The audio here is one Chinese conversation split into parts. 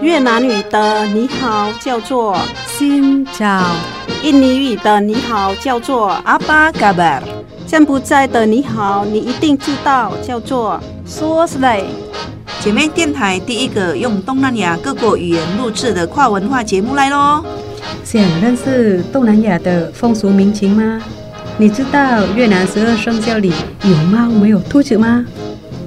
越南语的你好叫做 Xin chào，印尼语的你好叫做 Apa kabar，柬埔寨的你好你一定知道叫做 Suo slay。姐妹电台第一个用东南亚各国语言录制的跨文化节目来喽！想认识东南亚的风俗民情吗？你知道越南十二生肖里有猫没有兔子吗？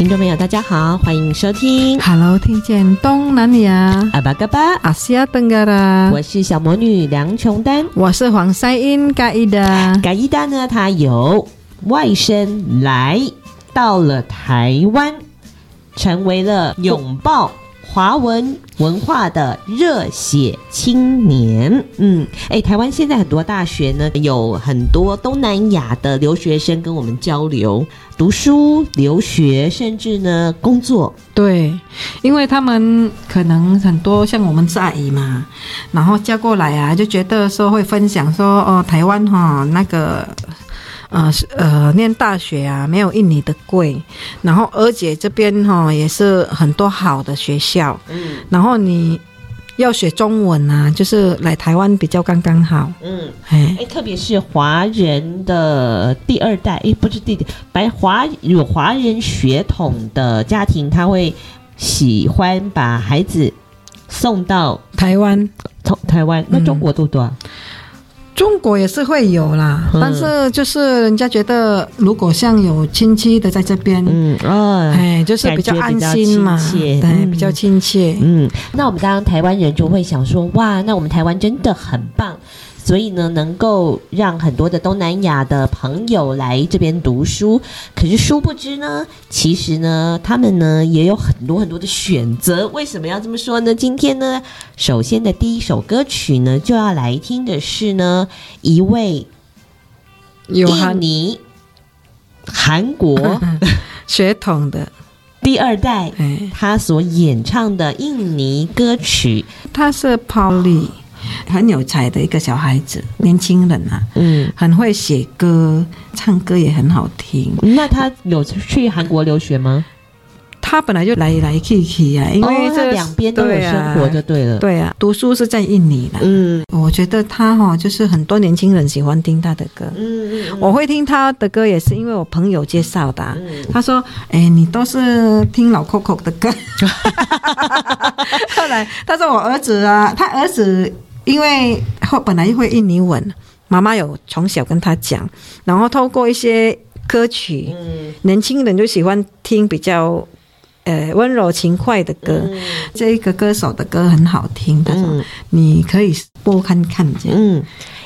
听众朋友，大家好，欢迎收听。Hello，听见东南亚。阿巴嘎巴，阿西亚登嘎啦。我是小魔女梁琼丹，我是黄赛英嘎伊达。嘎伊达呢，她由外甥来到了台湾，成为了拥抱华文文化的热血青年。嗯，哎，台湾现在很多大学呢，有很多东南亚的留学生跟我们交流。读书、留学，甚至呢工作，对，因为他们可能很多像我们是阿姨嘛，然后嫁过来啊，就觉得说会分享说哦，台湾哈那个呃呃念大学啊，没有印尼的贵，然后而且这边哈也是很多好的学校，嗯，然后你。要学中文啊，就是来台湾比较刚刚好。嗯，哎，特别是华人的第二代，哎，不是弟弟，白华有华人血统的家庭，他会喜欢把孩子送到台湾，从台湾。那中国多不多？嗯中国也是会有啦，嗯、但是就是人家觉得，如果像有亲戚的在这边，嗯，哦，哎，就是比较安心嘛，对，嗯、比较亲切。嗯，那我们当台湾人就会想说，哇，那我们台湾真的很棒。所以呢，能够让很多的东南亚的朋友来这边读书，可是殊不知呢，其实呢，他们呢也有很多很多的选择。为什么要这么说呢？今天呢，首先的第一首歌曲呢，就要来听的是呢一位印尼、韩国 血统的第二代，他所演唱的印尼歌曲，他是 Polly。很有才的一个小孩子，年轻人啊，嗯，很会写歌，唱歌也很好听。那他有去韩国留学吗？他本来就来来去去啊，因为这两边都有生活就对了。对啊，读书是在印尼的。嗯，我觉得他哈，就是很多年轻人喜欢听他的歌。嗯嗯，我会听他的歌也是因为我朋友介绍的。嗯，他说：“哎，你都是听老 Coco 的歌。” 后来他说：“我儿子啊，他儿子。”因为后本来会印尼文，妈妈有从小跟他讲，然后透过一些歌曲，嗯、年轻人就喜欢听比较呃温柔轻快的歌。嗯、这一个歌手的歌很好听，他说、嗯、你可以播看看这样。嗯，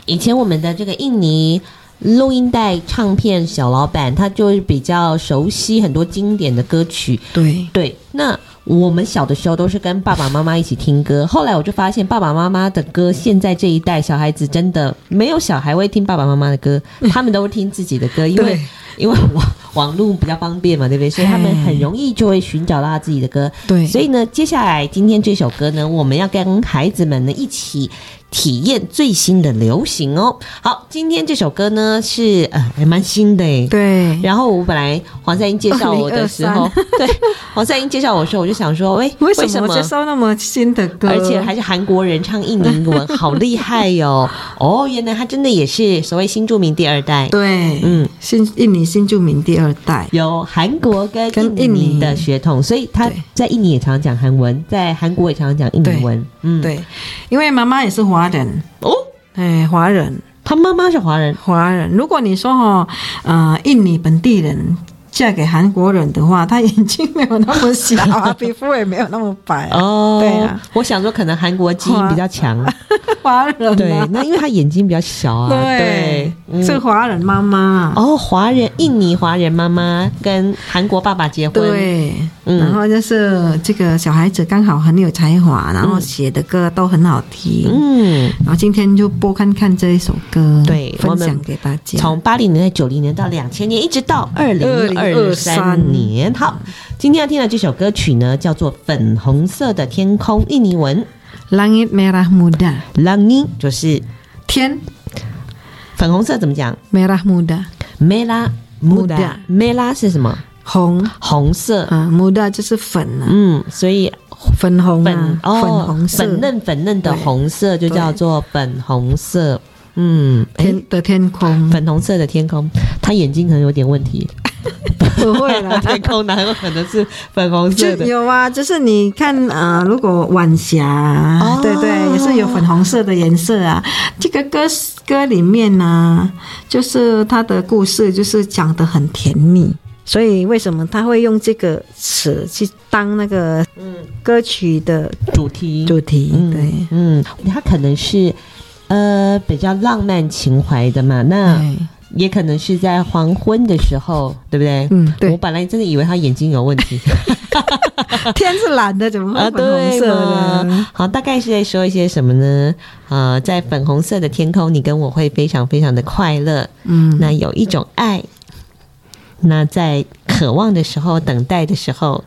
以前我们的这个印尼录音带唱片小老板，他就是比较熟悉很多经典的歌曲。对对，那。我们小的时候都是跟爸爸妈妈一起听歌，后来我就发现爸爸妈妈的歌，现在这一代小孩子真的没有小孩会听爸爸妈妈的歌，他们都会听自己的歌，因为因为网网络比较方便嘛，对不对？所以他们很容易就会寻找到他自己的歌。对，所以呢，接下来今天这首歌呢，我们要跟孩子们呢一起。体验最新的流行哦。好，今天这首歌呢是呃还蛮新的哎。对。然后我本来黄赛英介绍我的时候，对黄赛英介绍我的时候，我就想说，喂，为什么介绍那么新的歌，而且还是韩国人唱印尼文，好厉害哟、哦！哦，原来他真的也是所谓新著名第二代。对，嗯，新印尼新著名第二代，有韩国跟印尼的血统，所以他在印尼也常常讲韩文，在韩国也常常讲印尼文。嗯，对，因为妈妈也是华。华人。哦，哎，华人，他妈妈是华人，华人。如果你说哈，呃，印尼本地人嫁给韩国人的话，他眼睛没有那么小啊，皮肤也没有那么白、啊。哦，对啊，我想说可能韩国基因比较强，华人、啊、对，那因为他眼睛比较小啊，对，对是华人妈妈。哦，华人印尼华人妈妈跟韩国爸爸结婚，对，嗯、然后就是这个小孩子刚好很有才华，然后写的歌都很好听，嗯，然后今天就播看看这一首歌，对，分享给大家，从八零年代、九零年到两千年，一直到二零二三年。好，今天要听的这首歌曲呢，叫做《粉红色的天空》，印尼文。Langit Merah Muda，Langit 就是天，粉红色怎么讲？Merah Muda，Merah Muda，Merah 是什么？红，红色。啊，Muda 就是粉啊，嗯，所以粉红粉哦，粉红色，粉嫩粉嫩的红色就叫做粉红色。嗯，天的天空，粉红色的天空，他眼睛可能有点问题。不会啦，天空哪有可能是粉红色的？有啊，就是你看啊、呃，如果晚霞、哦，对对，也是有粉红色的颜色啊。这个歌歌里面呢、啊，就是他的故事，就是讲的很甜蜜。所以为什么他会用这个词去当那个嗯歌曲的主题？主题对，嗯，他可能是。呃，比较浪漫情怀的嘛，那也可能是在黄昏的时候，对不对？嗯，对。我本来真的以为他眼睛有问题，天是蓝的，怎么会粉红色呢？啊，好，大概是在说一些什么呢？呃，在粉红色的天空，你跟我会非常非常的快乐。嗯，那有一种爱，那在渴望的时候，等待的时候。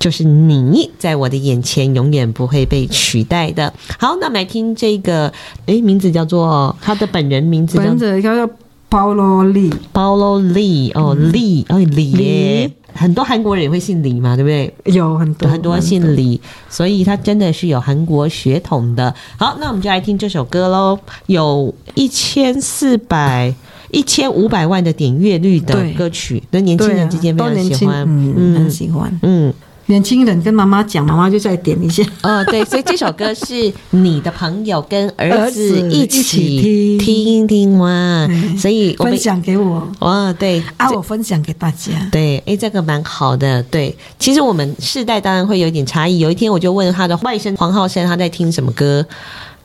就是你在我的眼前永远不会被取代的。好，那我们来听这个，诶，名字叫做他的本人名字叫，名字叫做 Paulo Lee，Paulo Lee 哦，李哦李耶，很多韩国人也会姓李嘛，对不对？有很多很多姓李，所以他真的是有韩国血统的。好，那我们就来听这首歌喽，有一千四百、一千五百万的点阅率的歌曲，那年轻人之间非常喜欢，嗯，嗯。很喜欢，嗯。年轻人跟妈妈讲，妈妈就再点一下。哦，对，所以这首歌是你的朋友跟儿子一起听听哇，所以分享给我。哇，对，啊，我分享给大家。对，诶，这个蛮好的。对，其实我们世代当然会有点差异。有一天我就问他的外甥黄浩生，他在听什么歌？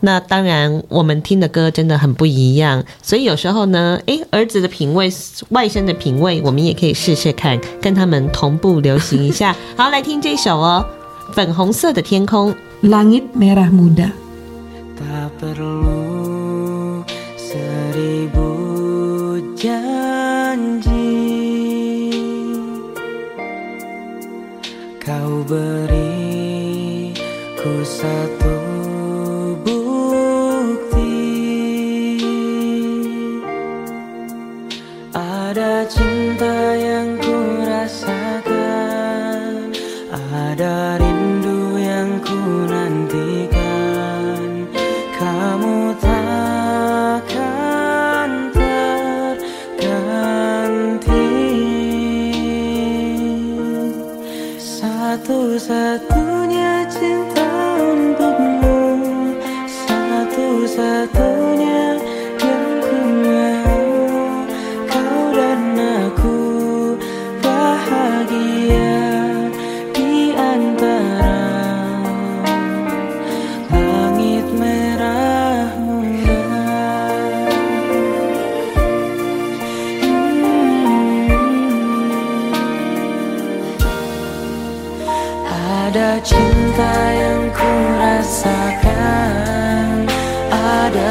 那当然，我们听的歌真的很不一样，所以有时候呢，诶，儿子的品味，外甥的品味，我们也可以试试看，跟他们同步流行一下。好，来听这首哦，《粉红色的天空》。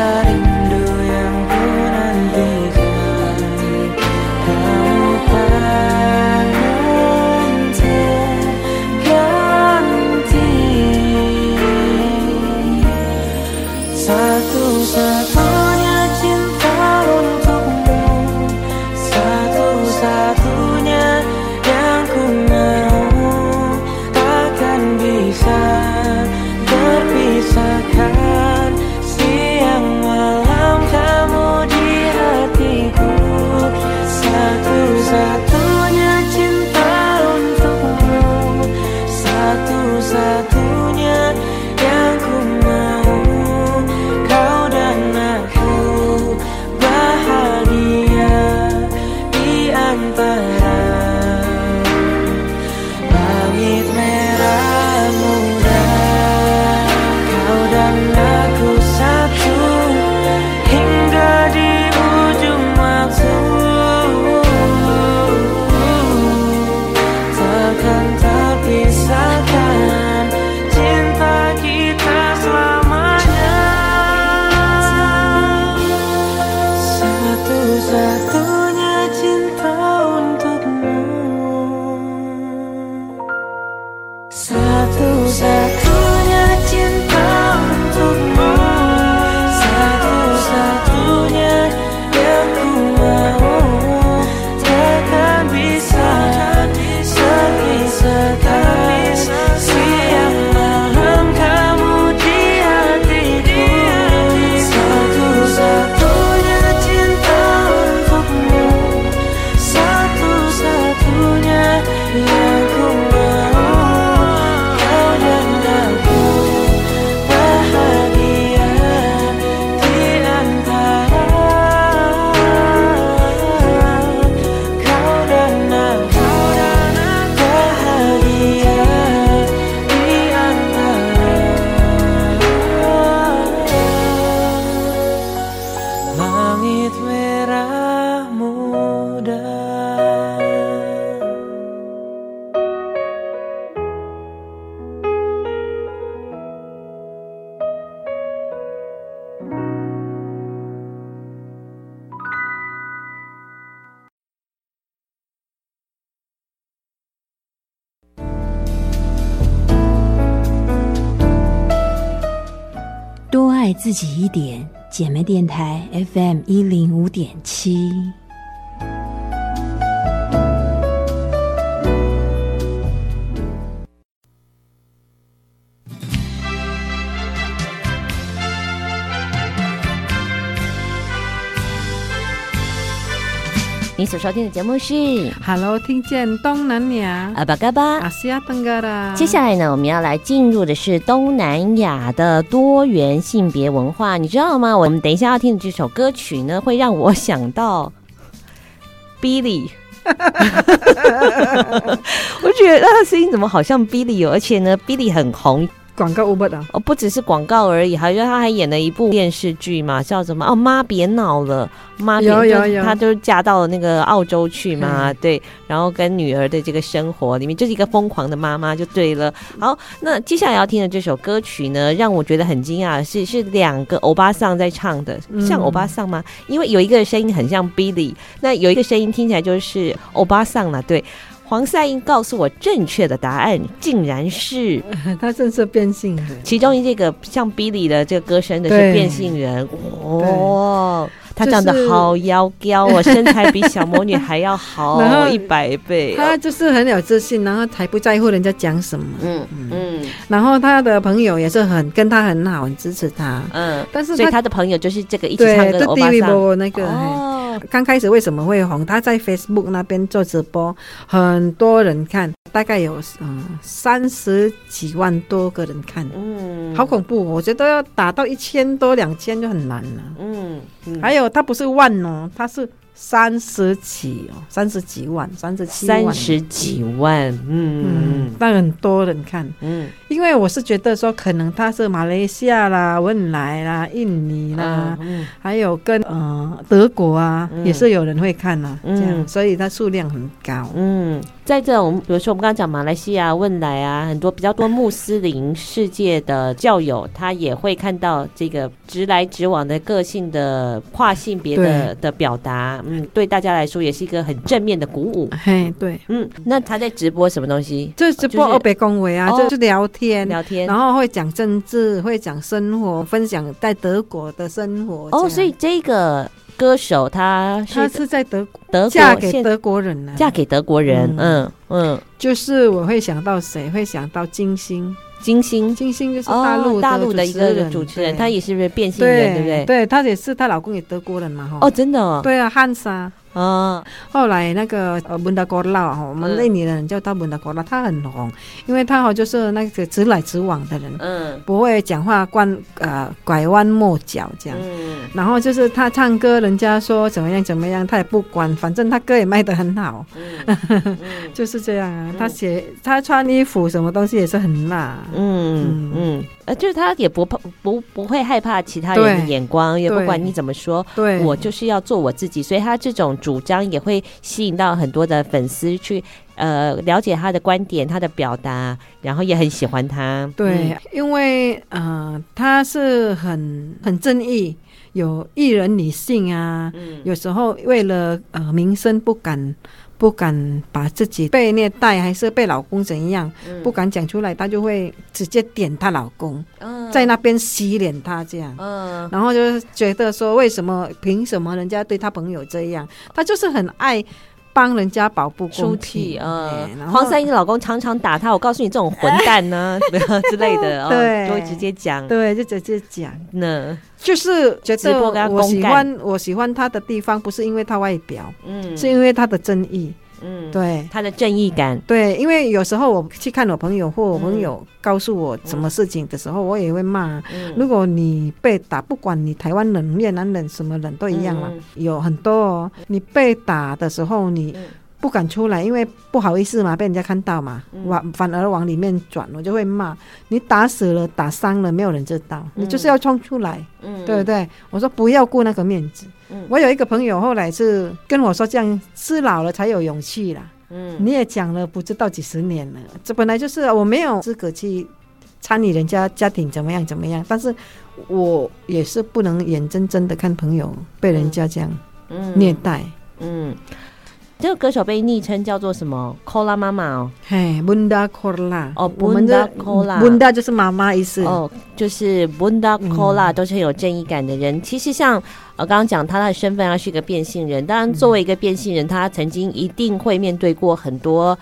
cutting 自己一点，姐妹电台 FM 一零五点七。你所收听的节目是《Hello，听见东南亚阿巴嘎巴》。阿西亚登嘎啦。接下来呢，我们要来进入的是东南亚的多元性别文化，你知道吗？我们等一下要听的这首歌曲呢，会让我想到 Billy。我觉得他的声音怎么好像 Billy 哦，而且呢，Billy 很红。广告 Uber 啊，哦，不只是广告而已，还有他还演了一部电视剧嘛，叫什么？哦，妈别闹了，妈别，有有有，她就是嫁到了那个澳洲去嘛，对，然后跟女儿的这个生活里面就是一个疯狂的妈妈就对了。好，那接下来要听的这首歌曲呢，让我觉得很惊讶是，是两个欧巴桑在唱的，像欧巴桑吗？因为有一个声音很像 Billy，那有一个声音听起来就是欧巴桑了，对。黄赛英告诉我正确的答案，竟然是 他正是变性人。其中一这个像 Billy 的这个歌声的是变性人哦，他长得好妖娇哦，身材比小魔女还要好 一百倍。他就是很有自信，然后才不在乎人家讲什么。嗯嗯，然后他的朋友也是很跟他很好，很支持他。嗯，但是所以他的朋友就是这个一起唱歌的欧巴桑那个。刚开始为什么会红？他在 Facebook 那边做直播，很多人看，大概有嗯三十几万多个人看，嗯，好恐怖！我觉得要达到一千多、两千就很难了，嗯，嗯，还有他不是万哦，他是。三十几哦，三十几万，三十七万，三十几万，嗯，但很多人看，嗯，因为我是觉得说，可能他是马来西亚啦、文莱啦、印尼啦，嗯，还有跟呃德国啊，也是有人会看呐，这样，所以它数量很高，嗯，在这我们比如说我们刚刚讲马来西亚、汶莱啊，很多比较多穆斯林世界的教友，他也会看到这个直来直往的个性的跨性别的的表达。嗯，对大家来说也是一个很正面的鼓舞。嘿，对，嗯，那他在直播什么东西？就直播欧北恭维啊，就是聊天，聊天，然后会讲政治，会讲生活，分享在德国的生活。哦，所以这个歌手他他是在德德嫁给德国人呢，嫁给德国人。嗯嗯，就是我会想到谁？会想到金星。金星，金星就是大陆大陆的一个主持人，她也是不是变性人，对不对？对，她也是，她老公也德国人嘛，哈。哦，真的哦。对啊，汉莎。啊，后来那个呃文达国拉哈，我们印尼的人叫他文达国拉，他很红，因为他好就是那个直来直往的人，嗯，不会讲话关呃拐弯抹角这样，嗯，然后就是他唱歌，人家说怎么样怎么样，他也不管，反正他歌也卖得很好，嗯，就是这样啊。他写他穿衣服什么东西也是很辣，嗯嗯，呃，就是他也不怕不不会害怕其他人的眼光，也不管你怎么说，对，我就是要做我自己，所以他这种。主张也会吸引到很多的粉丝去，呃，了解他的观点，他的表达，然后也很喜欢他。对，嗯、因为呃，他是很很正义，有艺人女性啊，嗯、有时候为了呃名声不敢不敢把自己被虐待还是被老公怎样，嗯、不敢讲出来，她就会直接点她老公，嗯、在那边洗脸她这样，嗯、然后就觉得说，为什么凭什么人家对她朋友这样，她就是很爱。帮人家保护出体啊！黄三英的老公常常打她，我告诉你，这种混蛋呢，之类的，对，就会直接讲，对，就直接讲。那就是觉得我喜欢我喜欢他的地方，不是因为他外表，嗯，是因为他的正义。嗯，对，他的正义感，对，因为有时候我去看我朋友，或我朋友告诉我什么事情的时候，我也会骂。如果你被打，不管你台湾人、越南人什么人都一样嘛，有很多哦。你被打的时候，你。不敢出来，因为不好意思嘛，被人家看到嘛，往、嗯、反而往里面转，我就会骂你打死了，打伤了，没有人知道，嗯、你就是要冲出来，嗯、对不对？我说不要顾那个面子。嗯、我有一个朋友后来是跟我说，这样是老了才有勇气啦。嗯，你也讲了不知道几十年了，这本来就是我没有资格去参与人家家庭怎么样怎么样，但是我也是不能眼睁睁的看朋友被人家这样虐待。嗯。嗯这个歌手被昵称叫做什么？Kola 妈妈哦，嘿，Bunda Kola，哦 Bunda Kola Bunda 就是妈妈意思。哦，就是 Bunda Kola 嗯都是很有正义感的人。其实像呃刚刚讲他的身份，啊是一个变性人。当然，作为一个变性人，他曾经一定会面对过很多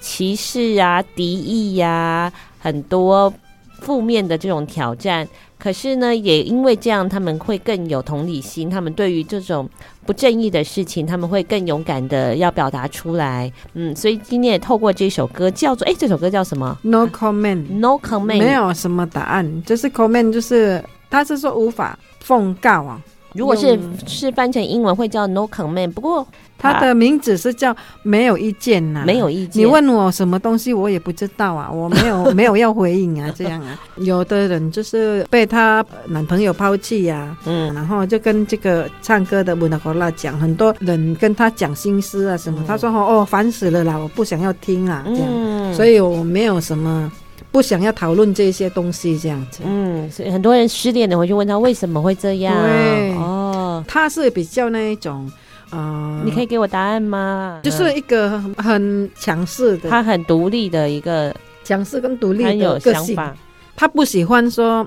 歧视啊、敌意呀、啊，很多负面的这种挑战。可是呢，也因为这样，他们会更有同理心。他们对于这种不正义的事情，他们会更勇敢的要表达出来。嗯，所以今天也透过这首歌，叫做哎，这首歌叫什么 No comment，？No comment，没有什么答案，就是 comment，就是他是说无法奉告啊。如果是是翻成英文会叫 No comment，不过他的名字是叫没有意见呐、没有意见。你问我什么东西，我也不知道啊，我没有 没有要回应啊，这样啊。有的人就是被她男朋友抛弃呀，嗯。然后就跟这个唱歌的文达科拉讲，很多人跟他讲心思啊什么，嗯。他说哦烦死了啦，我不想要听啊，这样，嗯，所以我没有什么不想要讨论这些东西这样子。嗯，所以很多人失恋的回去问他为什么会这样。对哦，他是比较那一种，呃，你可以给我答案吗？就是一个很很强势的，他很独立的一个，强势跟独立很有的个性。想法。他不喜欢说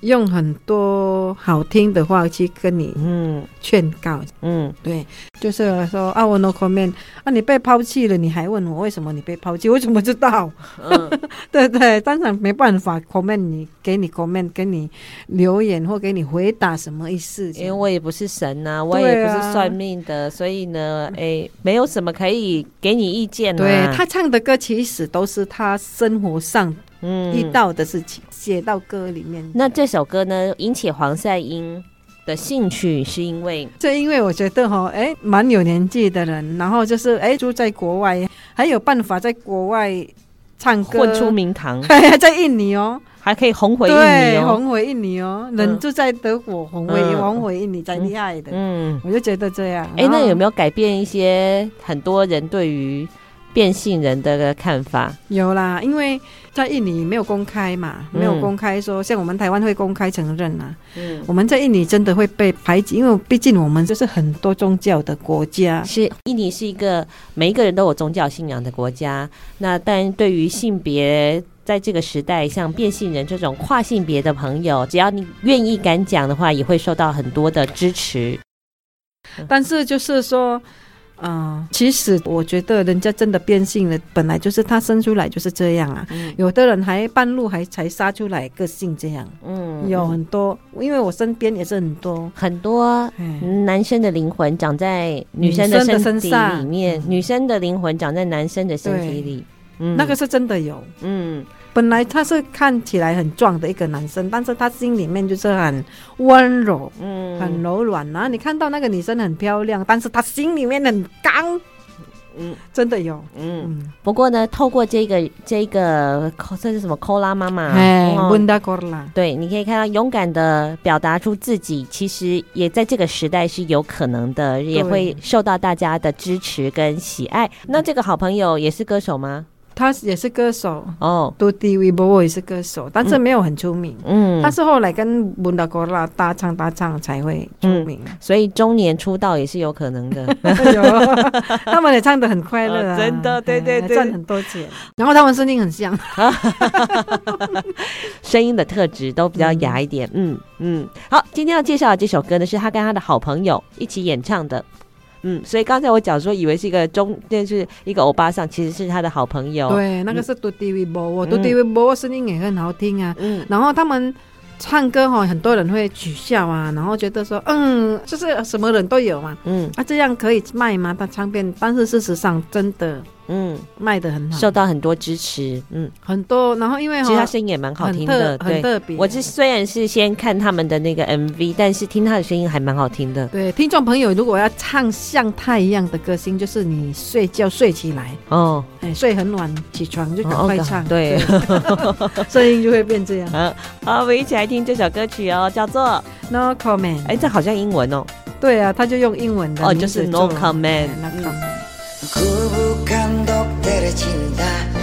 用很多好听的话去跟你嗯劝告，嗯，对，就是说啊，我 no comment 啊，你被抛弃了，你还问我为什么你被抛弃？我怎么知道？嗯 对对，当然没办法 comment 你，给你 comment，给你留言或给你回答什么意思？因为我也不是神呐、啊，我也不是算命的，所以呢，哎，没有什么可以给你意见、啊。对，他唱的歌其实都是他生活上嗯遇到的事情写到歌里面。那这首歌呢，引起黄赛英的兴趣，是因为这因为我觉得哈，哎，蛮有年纪的人，然后就是哎住在国外，还有办法在国外唱歌，混出名堂，还在印尼哦，还可以红回印，尼哦。红回印尼哦，人住在德国，红回嗯红回印尼才厉害的，嗯，我就觉得这样。哎，那有没有？有改变一些很多人对于变性人的看法？有啦，因为在印尼没有公开嘛，没有嗯公开说，像我们台湾会公开承认啊。嗯，我们在印尼真的会被排挤，因为毕竟我们就是很多宗教的国家。是印尼是一个每一个人都有宗教信仰的国家。那但对于性别，在这个时代，像变性人这种跨性别的朋友，只要你愿意敢讲的话，也会受到很多的支持。但是就是说，嗯、其实我觉得人家真的变性了，本来就是他生出来就是这样啊。嗯。有的人还半路还才杀出来个性这样，嗯。有很多，因为我身边也是很多。很多嗯，男生的灵魂长在女生的身体里面，嗯。女生的灵魂长在男生的身体里。嗯。那个是真的有。嗯本来他是看起来很壮的一个男生，但是他心里面就是很温柔、嗯很柔软。然后你看到那个女生很漂亮，但是他心里面很刚，嗯真的有。嗯。嗯，不过呢，透过这个这个这是什么？扣拉妈妈，哎，哦温达科拉，对，你可以看到勇敢的表达出自己，其实也在这个时代是有可能的，也会受到大家的支持跟喜爱。那这个好朋友也是歌手吗？他也是歌手，哦，杜迪维波也是歌手，但是没有很出名。嗯，他是后来跟温达科拉搭唱搭唱才会出名。所以中年出道也是有可能的。有，他们也唱的很快乐啊，哦真的对对对哎赚很多钱。然后他们声音很像，声音的特质都比较哑一点。嗯嗯，好，今天要介绍的这首歌呢，是他跟他的好朋友一起演唱的。嗯，所以刚才我讲说，以为是一个中，就是一个欧巴桑，其实是他的好朋友。对，那个是杜迪维波，我杜迪维波声音也很好听啊。嗯，然后他们唱歌哈，很多人会取笑啊，然后觉得说，嗯，就是什么人都有嘛，嗯啊，这样可以卖吗？他唱片，但是事实上真的嗯，卖的很好，受到很多支持。嗯，很多。然后因为，其实他声音也蛮好听的，很特别。我是虽然是先看他们的那个 MV，但是听他的声音还蛮好听的。对听众朋友，如果要唱像他一样的歌星，就是你睡觉睡起来，哦，哎，睡很晚起床就赶快唱，哦对，声音就会变这样。好，好，我们一起来听这首歌曲哦，叫做 No comment，哎，这好像英文哦，对啊，他就用英文的哦，就是做 No Comment 哎。，No 嗯 comment。Ku bukan dokter cinta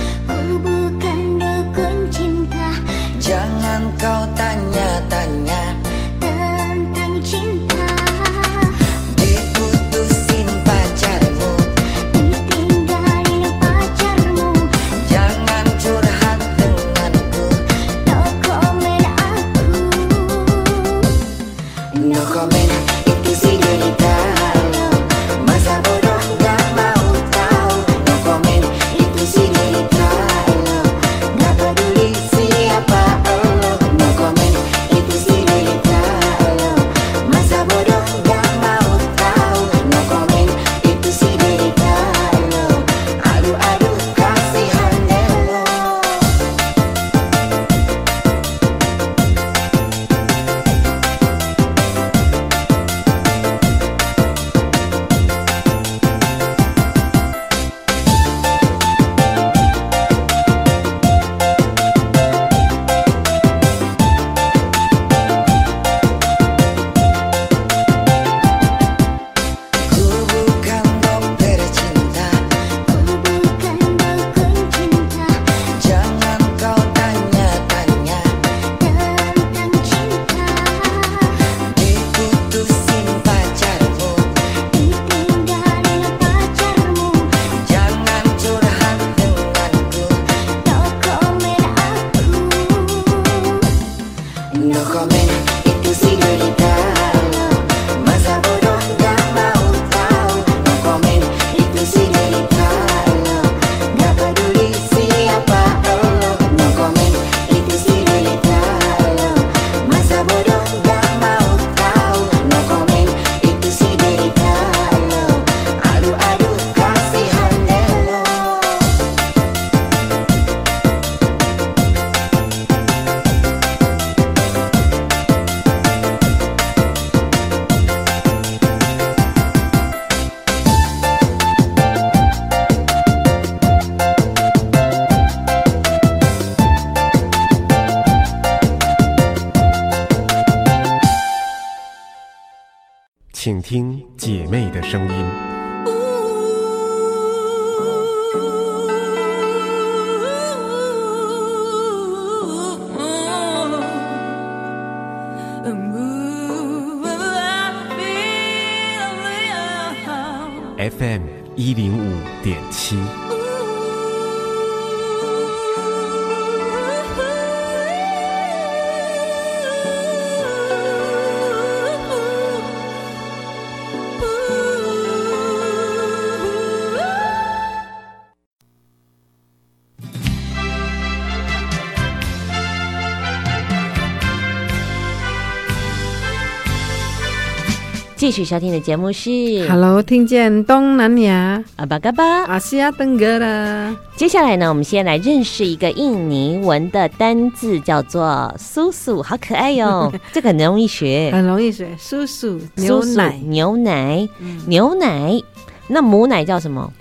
续收听的节目是 Hello，听见东南亚阿巴嘎巴。阿西亚登哥啦，接下来呢，我们先来认识一个印尼文的单字，叫做“苏苏”，好可爱哟、这个很容易学。很容易学。叔叔牛苏苏奶，牛奶，牛奶。那母奶叫什么？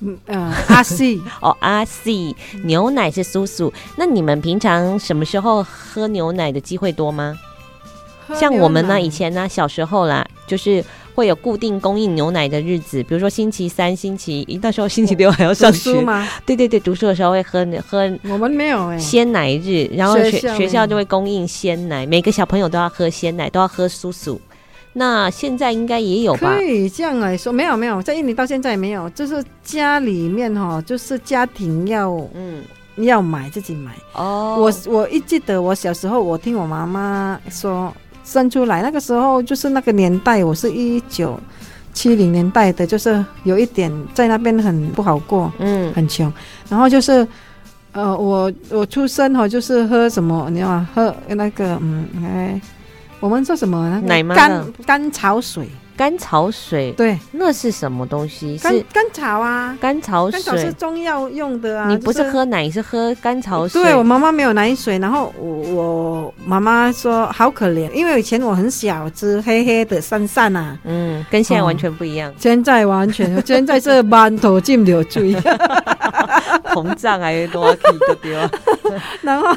嗯呃，阿西，哦，阿西。牛奶是苏苏。那你们平常什么时候喝牛奶的机会多吗？像我们呢，以前呢，小时候啦，就是会有固定供应牛奶的日子，比如说星期三、星期一，到时候星期六还要上学？对对对，读书的时候会喝喝。我们没有哎、鲜奶日，然后学学校就会供应鲜奶，每个小朋友都要喝鲜奶，都要喝苏苏。那现在应该也有吧？可以这样来说，没有没有，在印尼到现在也没有，就是家里面哈，就是家庭要嗯要买自己买。哦，我我一记得我小时候，我听我妈妈说，生出来那个时候就是那个年代，我是一九七零年代的，就是有一点在那边很不好过，嗯很穷，然后就是。呃，我我出生哈，就是喝什么，你知道吗？喝那个嗯，哎，我们说什么那个甘甘草水，甘草水，对，那是什么东西？甘是甘草啊，甘草甘草是水。中药用的啊。你不是喝奶，你是喝甘草水。对我妈妈没有奶水，然后我我妈妈说好可怜，因为以前我很小只，黑黑的散散啊，嗯，跟现在完全不一样，现在完全 现在是满头进流水，膨胀还是多气的对吧？然后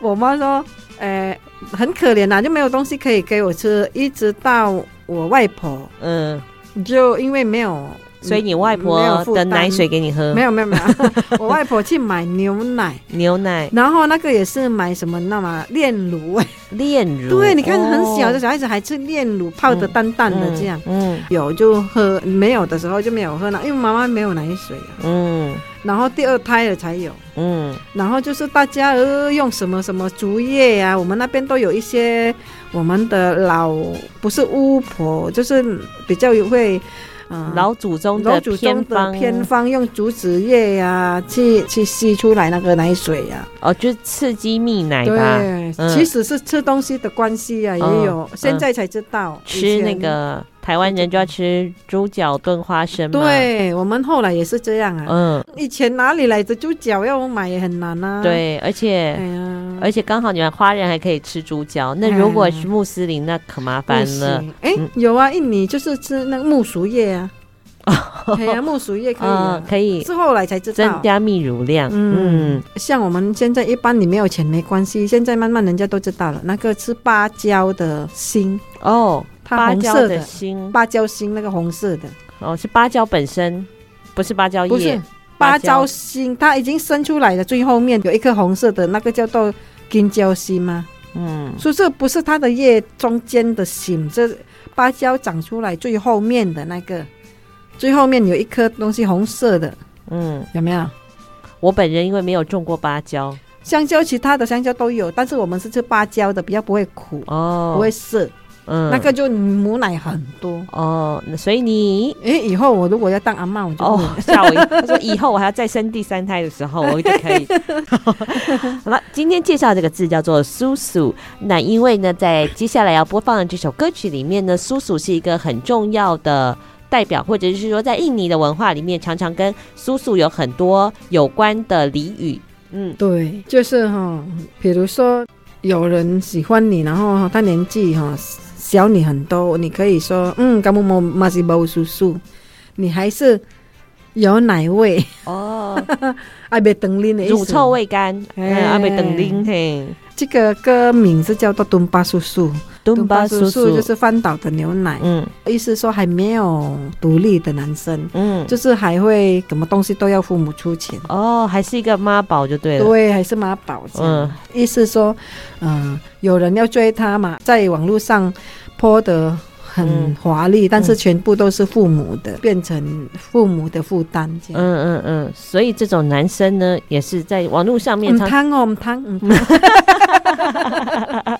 我妈说，呃，很可怜啊，就没有东西可以给我吃，一直到我外婆，嗯，就因为没有，所以你外没有的奶水给你喝，没有没有没有，我外婆去买牛奶，牛奶。然后那个也是买什么，那么炼乳。炼乳。对，你看很小的哦。小孩子还吃炼乳，泡的淡淡的这样。嗯有就喝，没有的时候就没有喝了，因为妈妈没有奶水啊。嗯，然后第二胎了才有。嗯，然后就是大家呃用什么什么竹叶呀、啊，我们那边都有一些我们的老不是巫婆，就是比较会。嗯，老祖宗老的祖宗的偏方，偏方用竹子叶呀，去去吸出来那个奶水呀、哦，就是刺激泌奶吧？对，嗯其实是吃东西的关系啊，也有，嗯现在才知道。以吃那个台湾人就要吃猪脚炖花生嘛。，对我们后来也是这样啊。嗯，以前哪里来的猪脚要买也很难啊。，对，而且哎呀，而且刚好你们花人还可以吃猪脚，那如果是穆斯林，那可麻烦了。哎嗯，有啊，印尼就是吃那个木薯叶啊。可以啊，木薯叶可以可以是后来才知道增。加泌乳量。嗯嗯，像我们现在一般你没有钱没关系，现在慢慢人家都知道了。那个吃芭蕉的心，哦，它芭蕉的红色的心，芭蕉心那个红色的，哦，是芭蕉本身，不是芭蕉不是叶。芭蕉心，它已经生出来了，最后面有一颗红色的那个叫做金蕉心吗？嗯，所以这不是它的叶中间的心，这芭蕉长出来最后面的那个，最后面有一颗东西红色的，嗯，有没有？我本人因为没有种过芭蕉，香蕉其他的香蕉都有，但是我们是吃芭蕉的，比较不会苦，哦，不会涩，嗯，那个就母奶很多。哦，那所以你诶，以后我如果要当阿妈，我就哦会 吓我一跳，他说以后我还要再生第三胎的时候，我就可以。好了，今天介绍这个字叫做苏苏。那因为呢，在接下来要播放的这首歌曲里面呢，苏苏是一个很重要的代表，或者是说在印尼的文化里面，常常跟苏苏有很多有关的俚语。嗯，对，就是哈、比如说有人喜欢你，然后他年纪哈小你很多，你可以说嗯，干木莫马西包叔叔，你还是有奶味，哦，阿贝等拎的乳臭。未干，嗯，哎阿贝等林嘿，这个歌名是叫做东巴叔叔，东巴叔叔。就是翻倒的牛奶，嗯。意思说还没有独立的男生，嗯，就是还会什么东西都要父母出钱。哦，还是一个妈宝就对了。对，还是妈宝。嗯。意思说，嗯、有人要追他嘛，在网络上泼得很嗯华丽，但是全部都是父母的，变成父母的负担这样。嗯嗯嗯，所以这种男生呢，也是在网络上面。汤哦，嗯汤，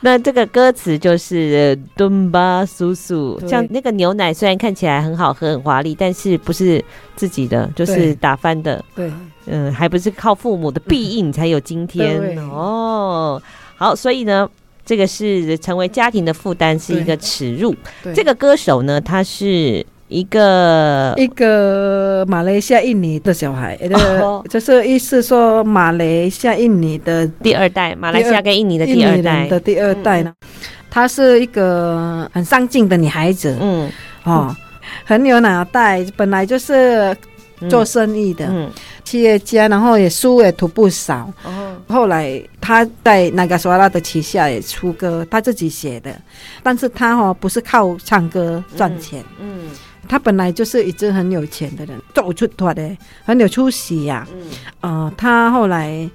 那这个歌词就是“敦巴叔叔”，像那个牛奶虽然看起来很好喝、很华丽，但是不是自己的，就是打翻的。对，嗯，还不是靠父母的庇荫才有今天哦。好，所以呢，这个是成为家庭的负担，是一个耻辱。对。这个歌手呢，他是一个一个马来西亚印尼的小孩，哦。呃，就是意思说马来西亚印尼的第二代，马来西亚跟印尼的第二代。的第二代呢。她是一个很上进的女孩子，嗯，哦，很有脑袋，本来就是做生意的。嗯，企业家，然后也书也读不少。哦，后来他在那个索拉的旗下也出歌，他自己写的，但是他哦不是靠唱歌赚钱，嗯他本来就是已经很有钱的人，走出团的很有出息呀、嗯。呃，他后来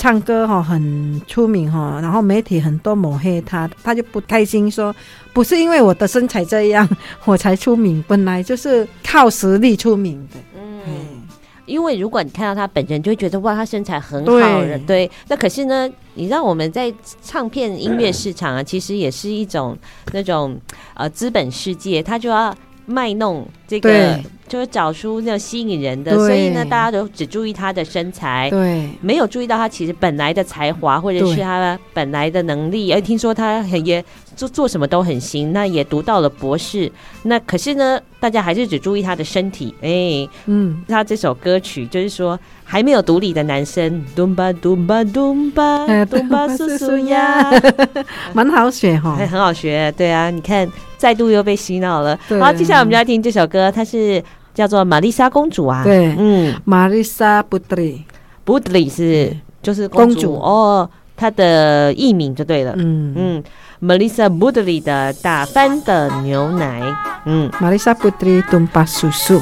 唱歌哈、很出名哈，然后媒体很多抹黑他，他就不开心说，不是因为我的身材这样我才出名，本来就是靠实力出名的。嗯。因为如果你看到他本人，就会觉得哇，他身材很好对对。那可是呢，你让我们在唱片音乐市场啊，其实也是一种那种呃资本世界，他就要卖弄这个对，就是找出那种吸引人的，所以呢，大家都只注意他的身材，对没有注意到他其实本来的才华，或者是对他本来的能力。而听说他很也做做什么都很行，那也读到了博士。那可是呢，大家还是只注意他的身体。哎，嗯，他这首歌曲就是说，还没有独立的男生，咚吧咚吧咚吧哎咚吧叔叔呀，蛮好学哈、很很好学。对啊，你看再度又被洗脑了。好，接下来我们就要听这首歌，它是叫做玛丽莎公主啊。对嗯。玛丽莎·布特里，布德里是就是公主。公主。哦，她的艺名就对了。嗯。嗯，Melissa Budri 的打翻的牛奶，嗯，玛丽莎·布特里东巴叔叔，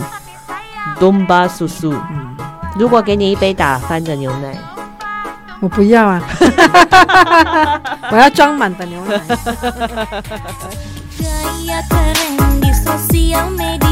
东巴叔叔。如果给你一杯打翻的牛奶，我不要啊，我要装满的牛奶。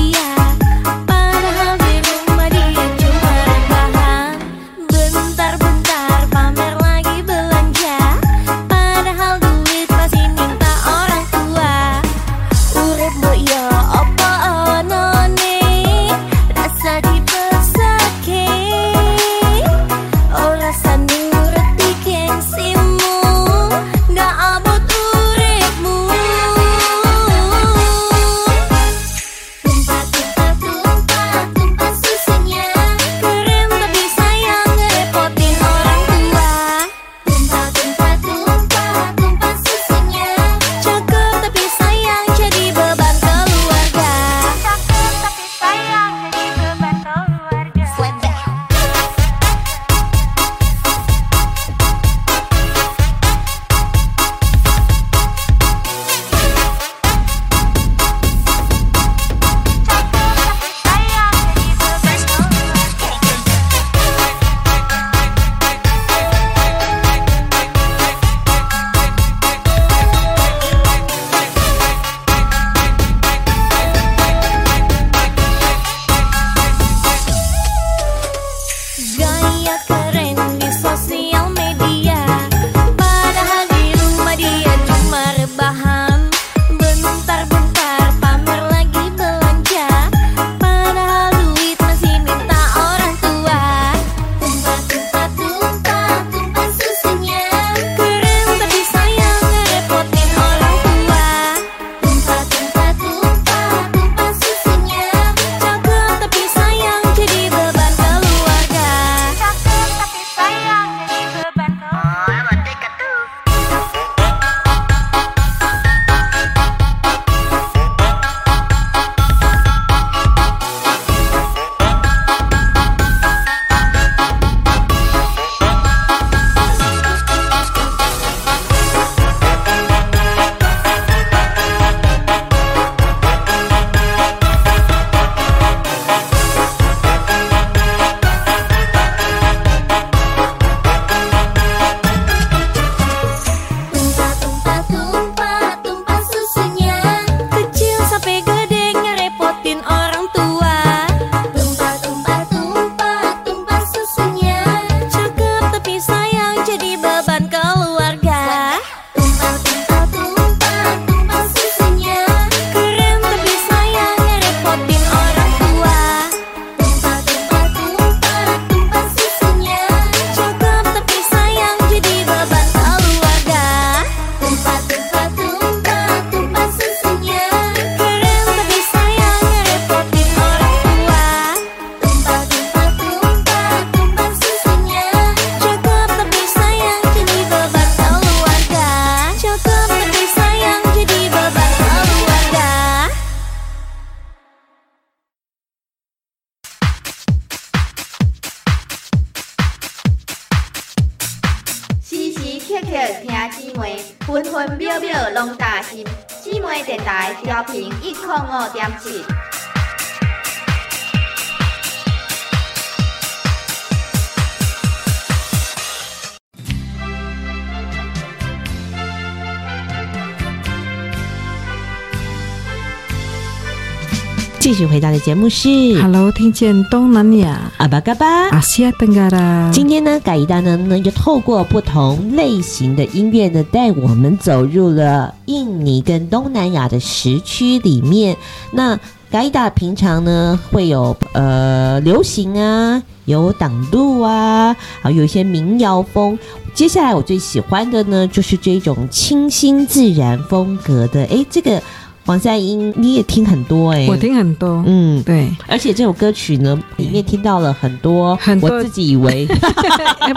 的节目是 Hello，听见东南亚阿巴嘎巴阿西亚登嘎啦。今天呢，嘎伊达呢呢就透过不同类型的音乐呢，带我们走入了印尼跟东南亚的时区里面。那嘎伊达平常呢会有呃流行啊，有挡路啊，啊有一些民谣风。接下来我最喜欢的呢，就是这种清新自然风格的。诶，这个。黄赛英，你也听很多哎、欸，我听很多，嗯，对，而且这首歌曲呢，里面听到了很多，很多我自己以为。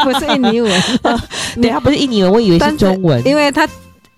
不是印尼文，对，它不是印尼文，我以为是中文，因为它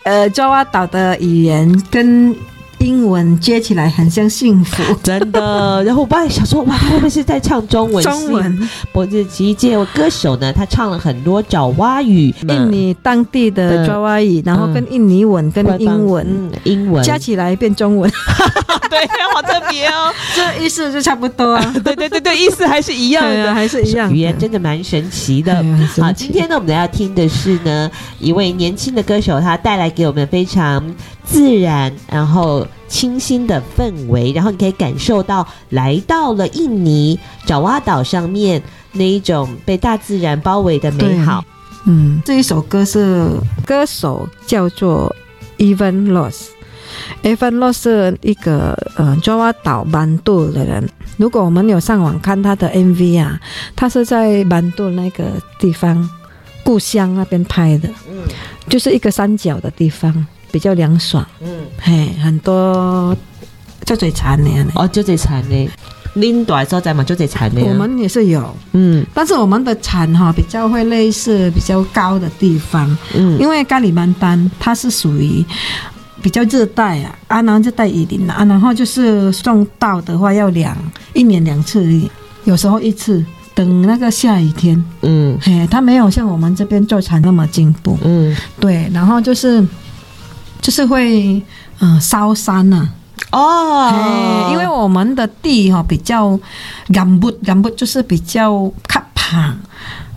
呃，爪哇岛的语言跟。英文接起来很像幸福，真的。然后我爸也想说，哇，他会不会是在唱中文？中文。我这其实这位歌手呢，他唱了很多爪哇语，印尼当地的爪哇语，然后跟印尼文跟英文，嗯、英文加起来变中文。对，好特别哦。这意思就差不多啊。对对对对，意思还是一样的，啊、还是一样。语言真的蛮神奇的。奇好，今天呢，我们要听的是呢，一位年轻的歌手，他带来给我们非常自然，然后。清新的氛围，然后你可以感受到来到了印尼爪哇岛上面那一种被大自然包围的美好。嗯，这一首歌是歌手叫做 Evan Loss，Evan Loss 是一个呃爪哇岛班杜的人。如果我们有上网看他的 MV 啊，他是在班杜那个地方故乡那边拍的，嗯，就是一个山脚的地方。比较凉爽，嗯，嘿，很多就嘴馋的哦，就嘴馋的，领导的时候在嘛，就嘴馋的，我们也是有，嗯，但是我们的产哈比较会类似比较高的地方，嗯，因为咖喱曼丹它是属于比较热带啊，啊，然后热带雨林啊，然后就是送稻的话要两一年两次，有时候一次。等那个下雨天，嗯，嘿，它没有像我们这边做产那么进步，嗯，对，然后就是。就是会，嗯、呃，烧山呐、啊，哦，因为我们的地哈比较干不干不，就是比较卡胖。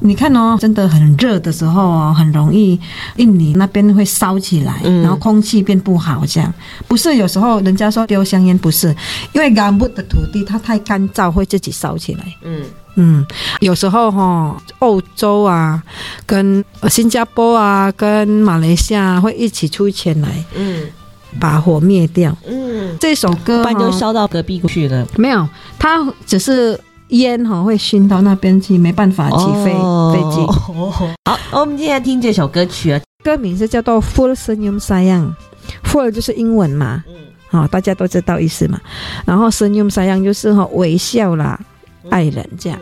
你看哦，真的很热的时候哦，很容易印尼那边会烧起来，嗯、然后空气变不好。这样不是有时候人家说丢香烟不是，因为干不的土地它太干燥，会自己烧起来。嗯。嗯，有时候哈，欧洲啊，跟新加坡啊，跟马来西亚会一起出钱来，嗯，把火灭掉。嗯，这首歌不然就烧到隔壁过去了。没有，它只是烟哈会熏到那边去，没办法起飞飞机。好，我们今天听这首歌曲啊，歌名是叫做《Full Senyum Sayang》，Full 就是英文嘛，嗯，好，大家都知道意思嘛。然后 Senyum Sayang 就是哈微笑啦。爱人这样，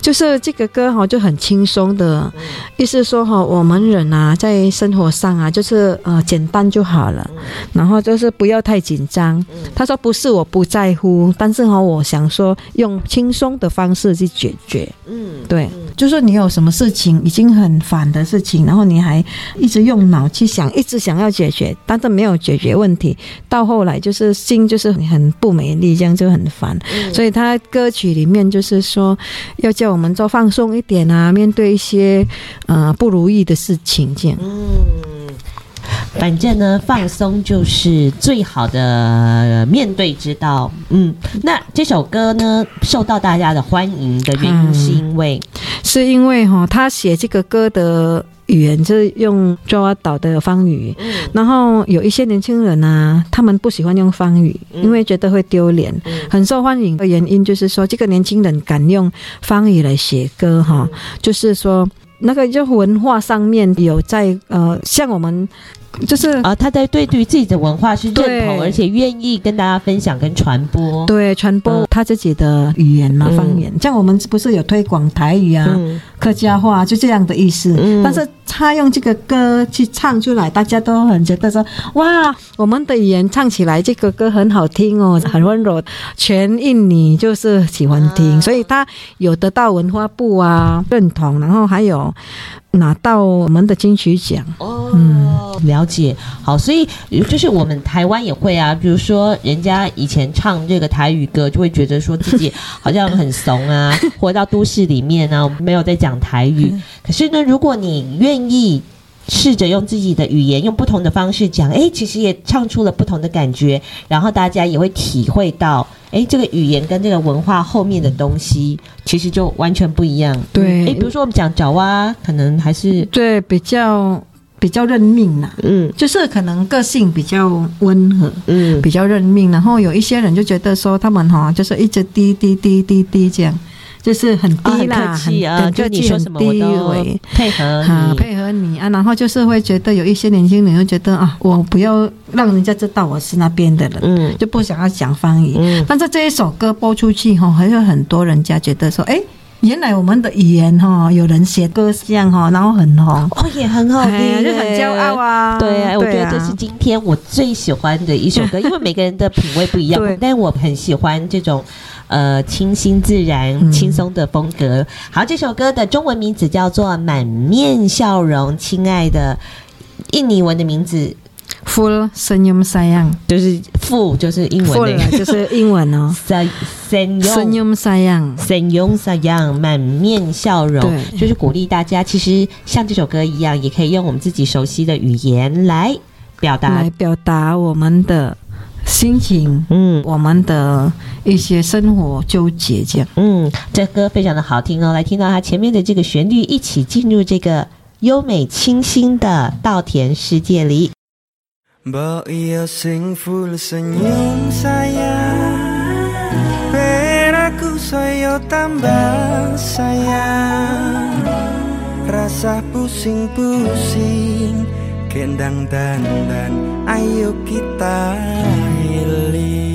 就是这个歌哈就很轻松的，意思说哈我们人啊在生活上啊就是呃简单就好了，然后就是不要太紧张。他说不是我不在乎，但是哈我想说用轻松的方式去解决。嗯，对，就是你有什么事情已经很烦的事情，然后你还一直用脑去想，一直想要解决，但是没有解决问题，到后来就是心就是很不美丽，这样就很烦。所以他歌曲里面就。就是说，要叫我们做放松一点啊，面对一些呃不如意的事情，这样。嗯，反正呢，放松就是最好的面对之道。嗯，那这首歌呢，受到大家的欢迎的原因是因为，嗯、是因为哈，他写这个歌的。语言就是用爪哇岛的方语，嗯、然后有一些年轻人啊，他们不喜欢用方语，嗯、因为觉得会丢脸。嗯、很受欢迎的原因就是说，这个年轻人敢用方语来写歌，哈、嗯，就是说那个就文化上面有在呃，像我们。就是啊，他在对对于自己的文化是认同，而且愿意跟大家分享跟传播，对传播他自己的语言嘛、嗯、方言。像我们不是有推广台语啊、嗯、客家话，就这样的意思。嗯、但是他用这个歌去唱出来，大家都很觉得说哇，我们的语言唱起来这个歌很好听哦，很温柔，全印尼就是喜欢听，啊、所以他有得到文化部啊认同，然后还有。拿到我们的金曲奖。哦，了解。好，所以就是我们台湾也会啊，比如说人家以前唱这个台语歌，就会觉得说自己好像很怂啊，活到都市里面啊，没有在讲台语。可是呢，如果你愿意。试着用自己的语言，用不同的方式讲，哎，其实也唱出了不同的感觉，然后大家也会体会到，哎，这个语言跟这个文化后面的东西，其实就完全不一样。对，哎，比如说我们讲爪哇，可能还是对比较比较认命啦，嗯，就是可能个性比较温和，嗯，比较认命，然后有一些人就觉得说他们哈，就是一直滴滴滴滴滴这样。就是很低啦，啊、很客气啊，很就你说什么我都配合配合你。啊，然后就是会觉得有一些年轻人会觉得啊，我不要让人家知道我是那边的人，嗯，就不想要讲方言。嗯，但是这一首歌播出去后，还有很多人家觉得说，哎，原来我们的语言哈，有人写歌这样哈，然后很红，哦，也很好听，哎，就很骄傲啊。对啊，我觉得这是今天我最喜欢的一首歌，因为每个人的品味不一样，但我很喜欢这种。呃，清新自然、轻松的风格。嗯、好，这首歌的中文名字叫做《满面笑容》，亲爱的，印尼文的名字 Full Senyum Sayang，就是 Full 就是英文那个，就是英文哦。Senyum Sayang，Senyum Sayang，满面笑容，对，就是鼓励大家，其实像这首歌一样，也可以用我们自己熟悉的语言来表达，来表达我们的。心情，嗯，我们的一些生活纠结，这样，嗯，这歌非常的好听哦。来听到它前面的这个旋律，一起进入这个优美清新的稻田世界里。Mbak iya sing full senyum saya Beraku saya tambah saya Rasa pusing-pusing Kendang dandan. Ayo kita hilir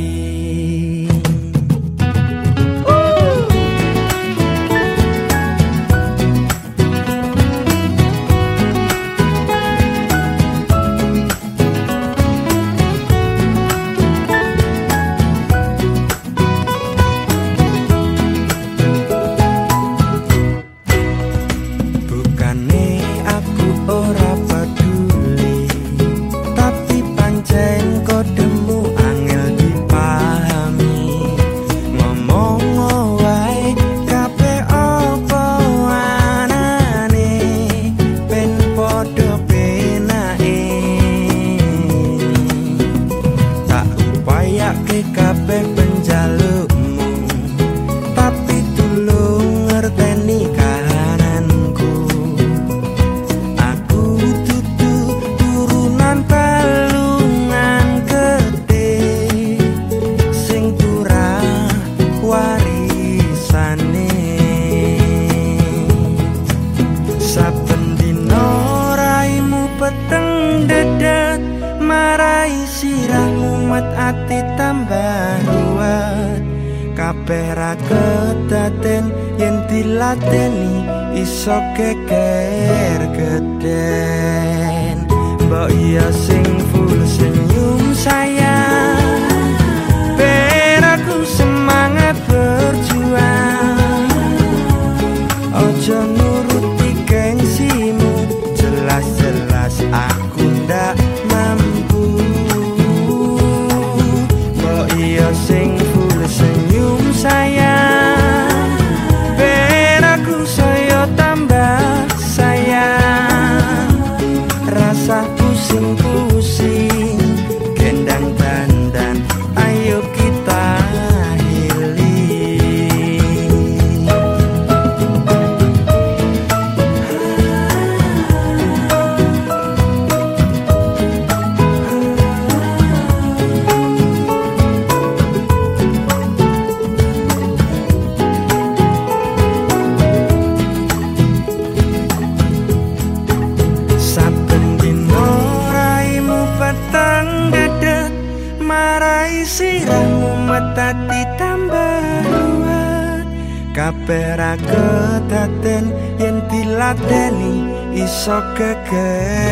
sok keke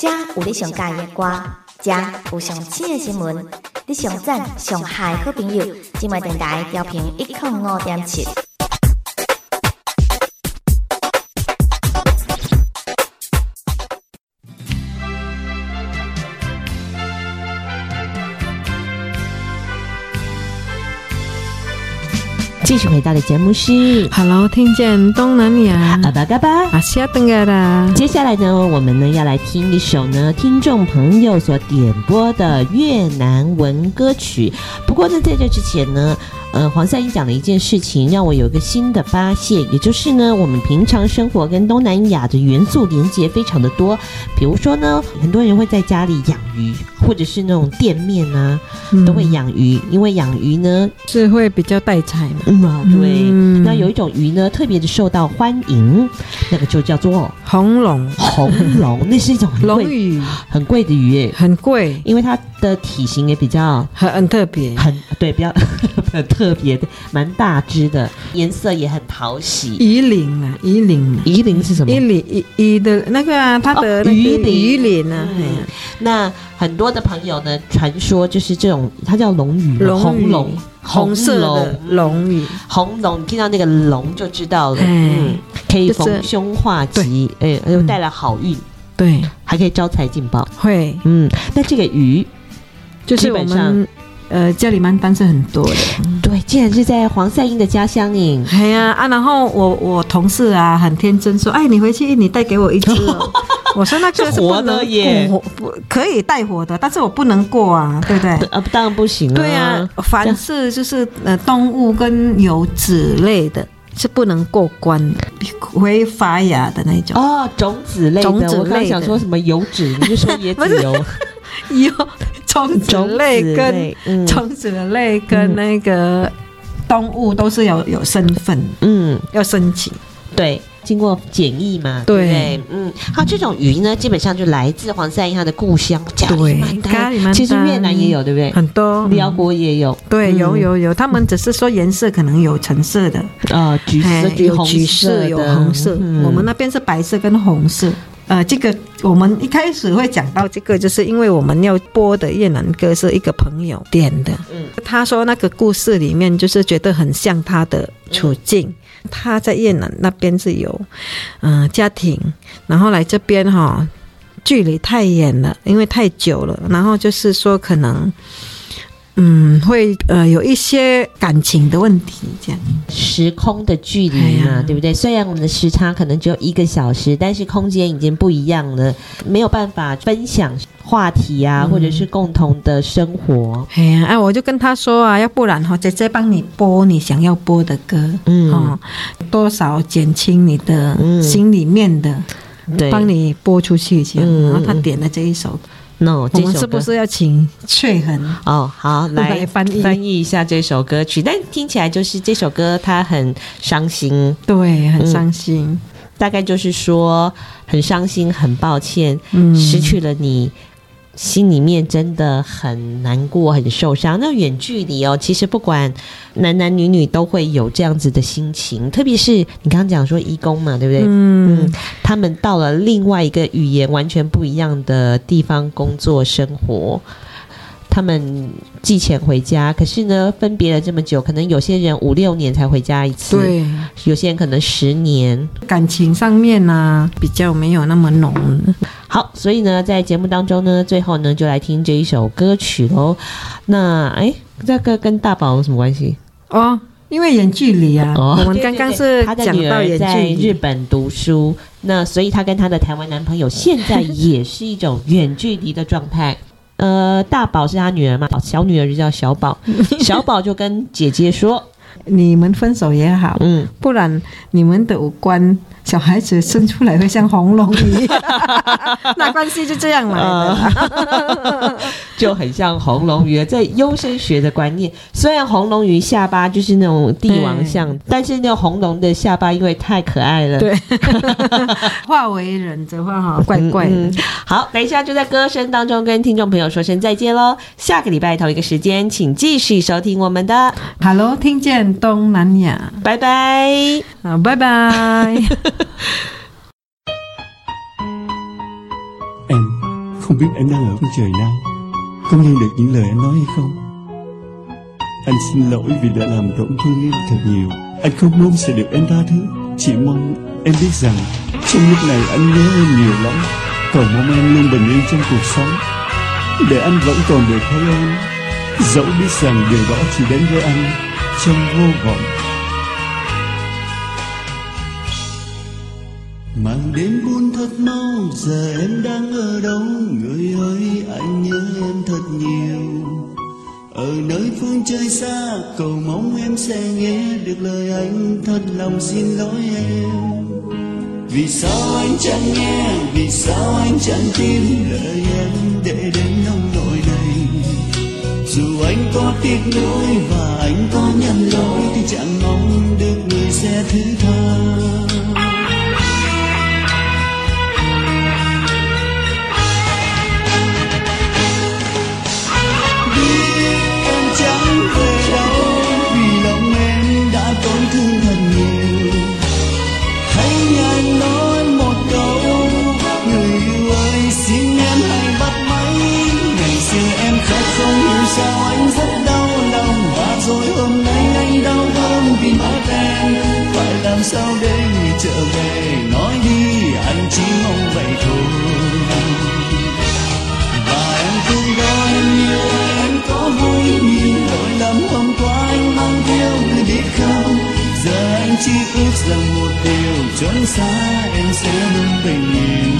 遮有你上喜欢的歌，遮有上新的新闻，你上赞上嗨好朋友，今晚电台调频一点五点七。继续回到的节目是 Hello，听见东南亚阿巴嘎巴。阿西亚登嘎达。接下来呢，我们呢要来听一首呢听众朋友所点播的越南文歌曲。不过呢，在这之前呢，呃，黄赛英讲了一件事情，让我有一个新的发现，也就是呢，我们平常生活跟东南亚的元素连接非常的多。比如说呢，很多人会在家里养鱼，或者是那种店面啊，都会养鱼，因为养鱼呢是会比较带财嘛。嗯啊，对。那有一种鱼呢，特别的受到欢迎，那个就叫做红龙。红龙，那是一种很贵龙鱼，很贵的鱼耶，很贵，因为它的体型也比较很很特别，很对，比较很特别的，蛮大只的，颜色也很讨喜。鱼鳞啊，鱼鳞，鱼鳞是什么？鱼鳞，鱼鱼的那个啊，它的那个鱼鳞，鱼鳞啊。嗯，那很多的朋友呢，传说就是这种，它叫龙鱼，红龙，红色的龙。鱼，红龙，你听到那个龙就知道了，嗯，可以逢凶化吉，哎，又带来好运，对，还可以招财进宝，会，嗯，那这个鱼就是我们。呃，家里蛮单身很多的，对，竟然是在黄赛英的家乡呢。哎呀啊，然后我我同事啊很天真说，哎，你回去你带给我一只哦。我说那个是活的耶，不可以带活的，但是我不能过啊，对不对？啊，当然不行了。对啊，凡是就是呃动物跟油脂类的，是不能过关的，会发芽的那种。哦，种子类的，种子类的，我刚想说什么油脂，你就说椰子油。有种子类跟种子的类跟那个动物都是有有身份，嗯，要申请，对，经过检疫嘛，对，对，嗯，好，这种鱼呢，基本上就来自黄赛音他的故乡加里曼丹，加里曼丹，其实越南也有，对不对？很多，寮国也有，对，有有有，他们只是说颜色可能有橙色的，呃，橘色、有橘色、有红色，我们那边是白色跟红色。呃，这个我们一开始会讲到这个，就是因为我们要播的越南歌是一个朋友点的，嗯，他说那个故事里面就是觉得很像他的处境，嗯、他在越南那边是有嗯、呃、家庭，然后来这边哈、哦，距离太远了，因为太久了，然后就是说可能。嗯，会呃有一些感情的问题，这样时空的距离嘛，哎、对不对？虽然我们的时差可能只有一个小时，但是空间已经不一样了，没有办法分享话题啊，嗯、或者是共同的生活。哎呀，哎，我就跟他说啊，要不然哈，姐姐帮你播你想要播的歌，嗯，哦，多少减轻你的心里面的，帮你播出去这样。嗯、然后他点了这一首。no，我们是不是要请翠恒哦？好，来翻译翻译一下这首歌曲，但听起来就是这首歌它很伤心，对，很伤心，嗯，大概就是说很伤心，很抱歉，嗯，失去了你。心里面真的很难过，很受伤。那远距离哦，其实不管男男女女都会有这样子的心情，特别是你刚刚讲说义工嘛，对不对？嗯，嗯，他们到了另外一个语言完全不一样的地方工作生活。他们寄钱回家，可是呢，分别了这么久，可能有些人五六年才回家一次，对，有些人可能十年，感情上面呢、啊、比较没有那么浓。好，所以呢，在节目当中呢，最后呢，就来听这一首歌曲喽。那哎，这个跟大宝有什么关系？哦，因为远距离啊。哦，我们刚刚是他的女儿在日本读书，那所以她跟她的台湾男朋友现在也是一种远距离的状态。呃，大宝是他女儿嘛，小女儿就叫小宝，小宝就跟姐姐说：“你们分手也好，嗯，不然你们的五官。”小孩子生出来会像红龙鱼，那关系就这样来的，就很像红龙鱼。在优生学的观念，虽然红龙鱼下巴就是那种帝王像，但是那个红龙的下巴因为太可爱了，对，化为人的话哈，怪怪的。嗯嗯、好，等一下就在歌声当中跟听众朋友说声再见喽。下个礼拜同一个时间，请继续收听我们的 Hello，听见东南亚，拜拜，好，拜拜。em không biết em đang ở phương trời nào, Có nghe được những lời anh nói hay không? Anh xin lỗi vì đã làm tổn thương em thật nhiều. Anh không mong sẽ được em tha thứ. Chỉ mong em biết rằng Trong lúc này anh nhớ em nhiều lắm. Cầu mong em luôn bình yên trong cuộc sống. Để anh vẫn còn được thấy em, Dẫu biết rằng điều đó chỉ đến với anh Trong vô vọng. Màn đêm buồn thật mau, Giờ em đang ở đâu Người ơi, anh nhớ em thật nhiều. Ở nơi phương trời xa, Cầu mong em sẽ nghe được lời anh. Thật lòng xin lỗi em. Vì sao anh chẳng nghe, Vì sao anh chẳng tin lời em Để đến nông nỗi này? Dù anh có tiếc nuối Và anh có nhận lỗi, Thì chẳng mong được người sẽ thứ tha. Rằng một điều trốn xa em sẽ luôn bình yên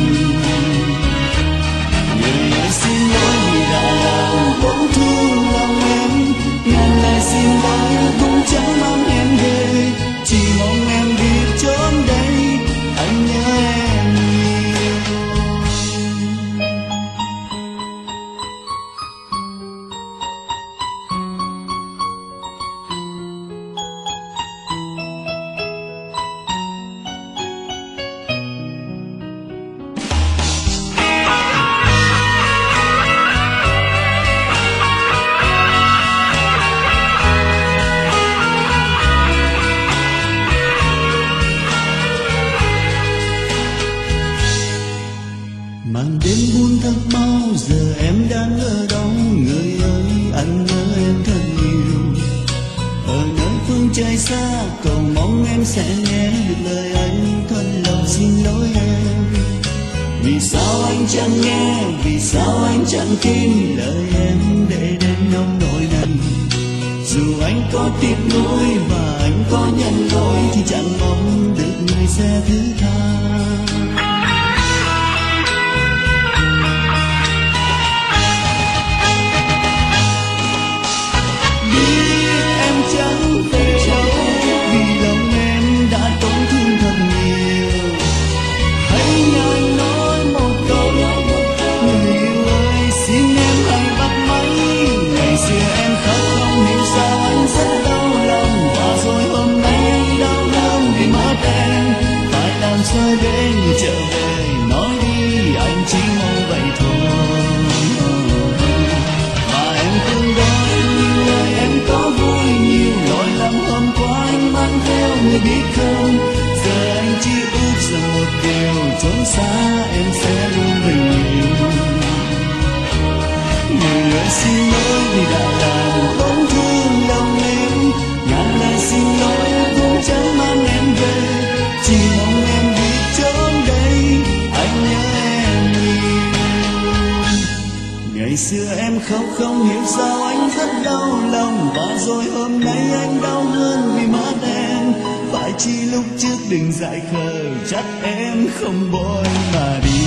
khóc không hiểu sao anh rất đau lòng. Và rồi hôm nay anh đau hơn vì mất em Phải chi lúc trước đừng dại khờ, Chắc em không bôi mà đi.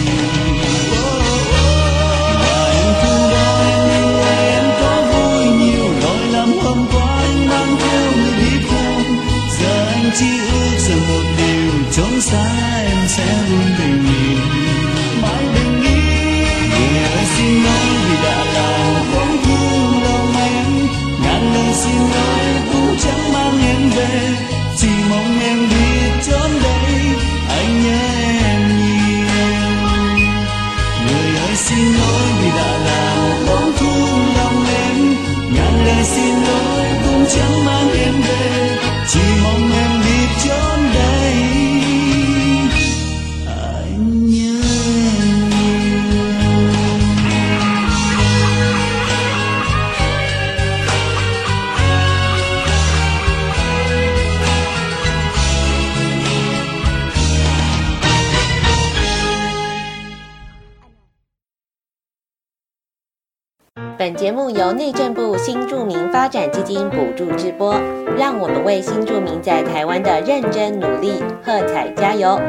Em em có vui nhiều. Hôm qua người biết không Giờ anh chỉ ước rằng một điều, trốn xa em sẽ luôn bình xin lỗi cũng chẳng mang em về chỉ mong em đi trốn đây anh nhớ em nhiều người ơi xin lỗi vì đã làm bóng thương lòng em ngàn lời xin lỗi cũng chẳng mang 金补助直播，让我们为新住民在台湾的认真努力喝彩加油！